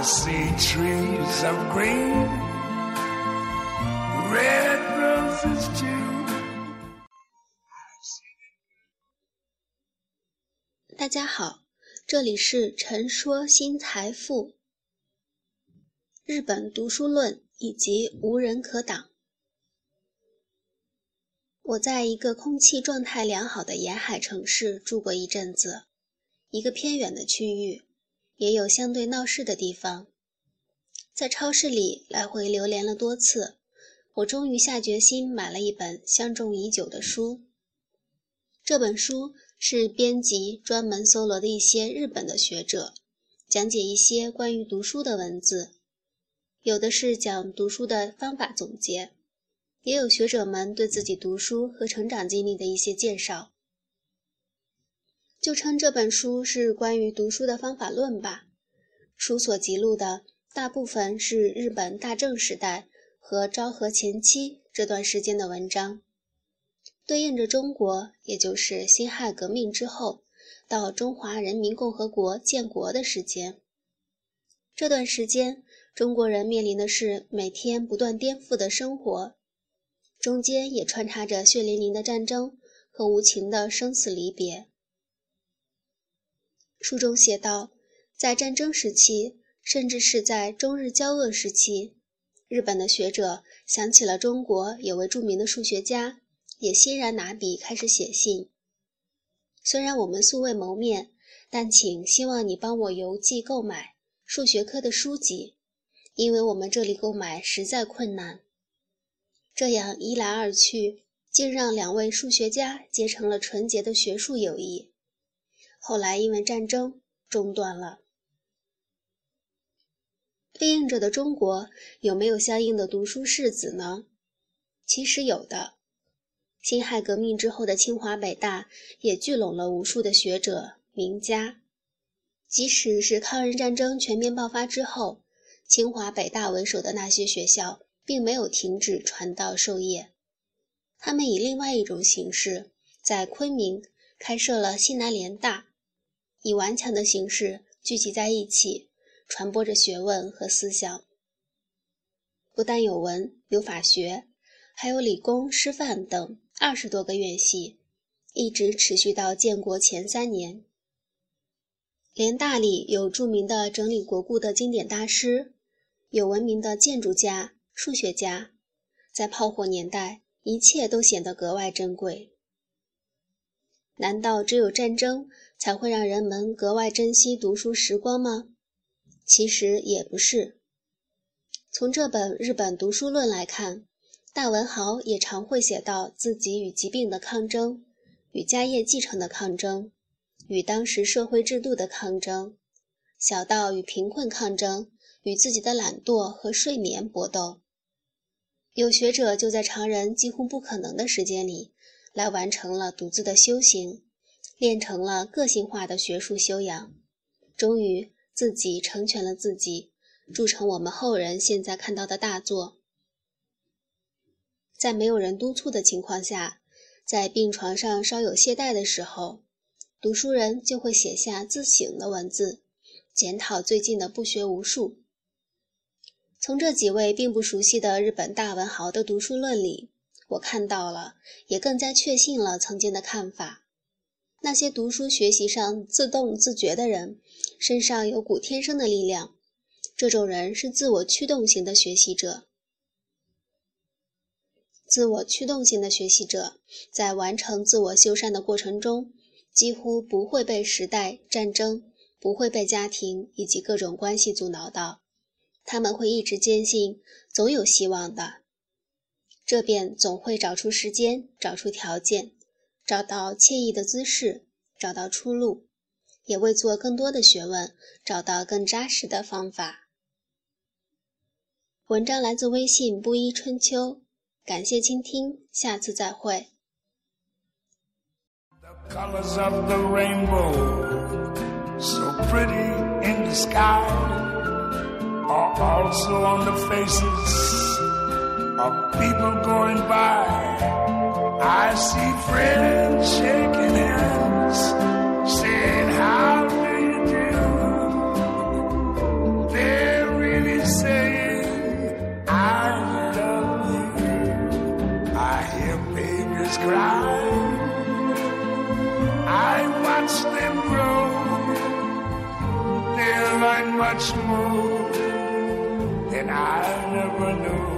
See trees of green, red roses too. 大家好，这里是陈说新财富。日本读书论以及无人可挡。我在一个空气状态良好的沿海城市住过一阵子，一个偏远的区域，也有相对闹市的地方。在超市里来回流连了多次，我终于下决心买了一本相中已久的书。这本书是编辑专门搜罗的一些日本的学者，讲解一些关于读书的文字，有的是讲读书的方法总结。也有学者们对自己读书和成长经历的一些介绍，就称这本书是关于读书的方法论吧。书所记录的大部分是日本大正时代和昭和前期这段时间的文章，对应着中国，也就是辛亥革命之后到中华人民共和国建国的时间。这段时间，中国人面临的是每天不断颠覆的生活。中间也穿插着血淋淋的战争和无情的生死离别。书中写道，在战争时期，甚至是在中日交恶时期，日本的学者想起了中国有位著名的数学家，也欣然拿笔开始写信。虽然我们素未谋面，但请希望你帮我邮寄购买数学科的书籍，因为我们这里购买实在困难。这样一来二去，竟让两位数学家结成了纯洁的学术友谊。后来因为战争中断了。对应着的中国有没有相应的读书士子呢？其实有的。辛亥革命之后的清华北大也聚拢了无数的学者名家。即使是抗日战争全面爆发之后，清华北大为首的那些学校。并没有停止传道授业，他们以另外一种形式在昆明开设了西南联大，以顽强的形式聚集在一起，传播着学问和思想。不但有文有法学，还有理工、师范等二十多个院系，一直持续到建国前三年。联大里有著名的整理国故的经典大师，有闻名的建筑家。数学家，在炮火年代，一切都显得格外珍贵。难道只有战争才会让人们格外珍惜读书时光吗？其实也不是。从这本《日本读书论》来看，大文豪也常会写到自己与疾病的抗争，与家业继承的抗争，与当时社会制度的抗争，小到与贫困抗争，与自己的懒惰和睡眠搏斗。有学者就在常人几乎不可能的时间里，来完成了独自的修行，练成了个性化的学术修养，终于自己成全了自己，铸成我们后人现在看到的大作。在没有人督促的情况下，在病床上稍有懈怠的时候，读书人就会写下自省的文字，检讨最近的不学无术。从这几位并不熟悉的日本大文豪的读书论里，我看到了，也更加确信了曾经的看法。那些读书学习上自动自觉的人，身上有股天生的力量。这种人是自我驱动型的学习者。自我驱动型的学习者，在完成自我修缮的过程中，几乎不会被时代、战争，不会被家庭以及各种关系阻挠到。他们会一直坚信，总有希望的。这便总会找出时间，找出条件，找到惬意的姿势，找到出路，也为做更多的学问找到更扎实的方法。文章来自微信布衣春秋，感谢倾听，下次再会。are also on the faces of people going by. I see friends shaking hands, saying, How do you do? They're really saying, I love you. I hear babies cry. I watch them grow. They learn much more than I ever knew.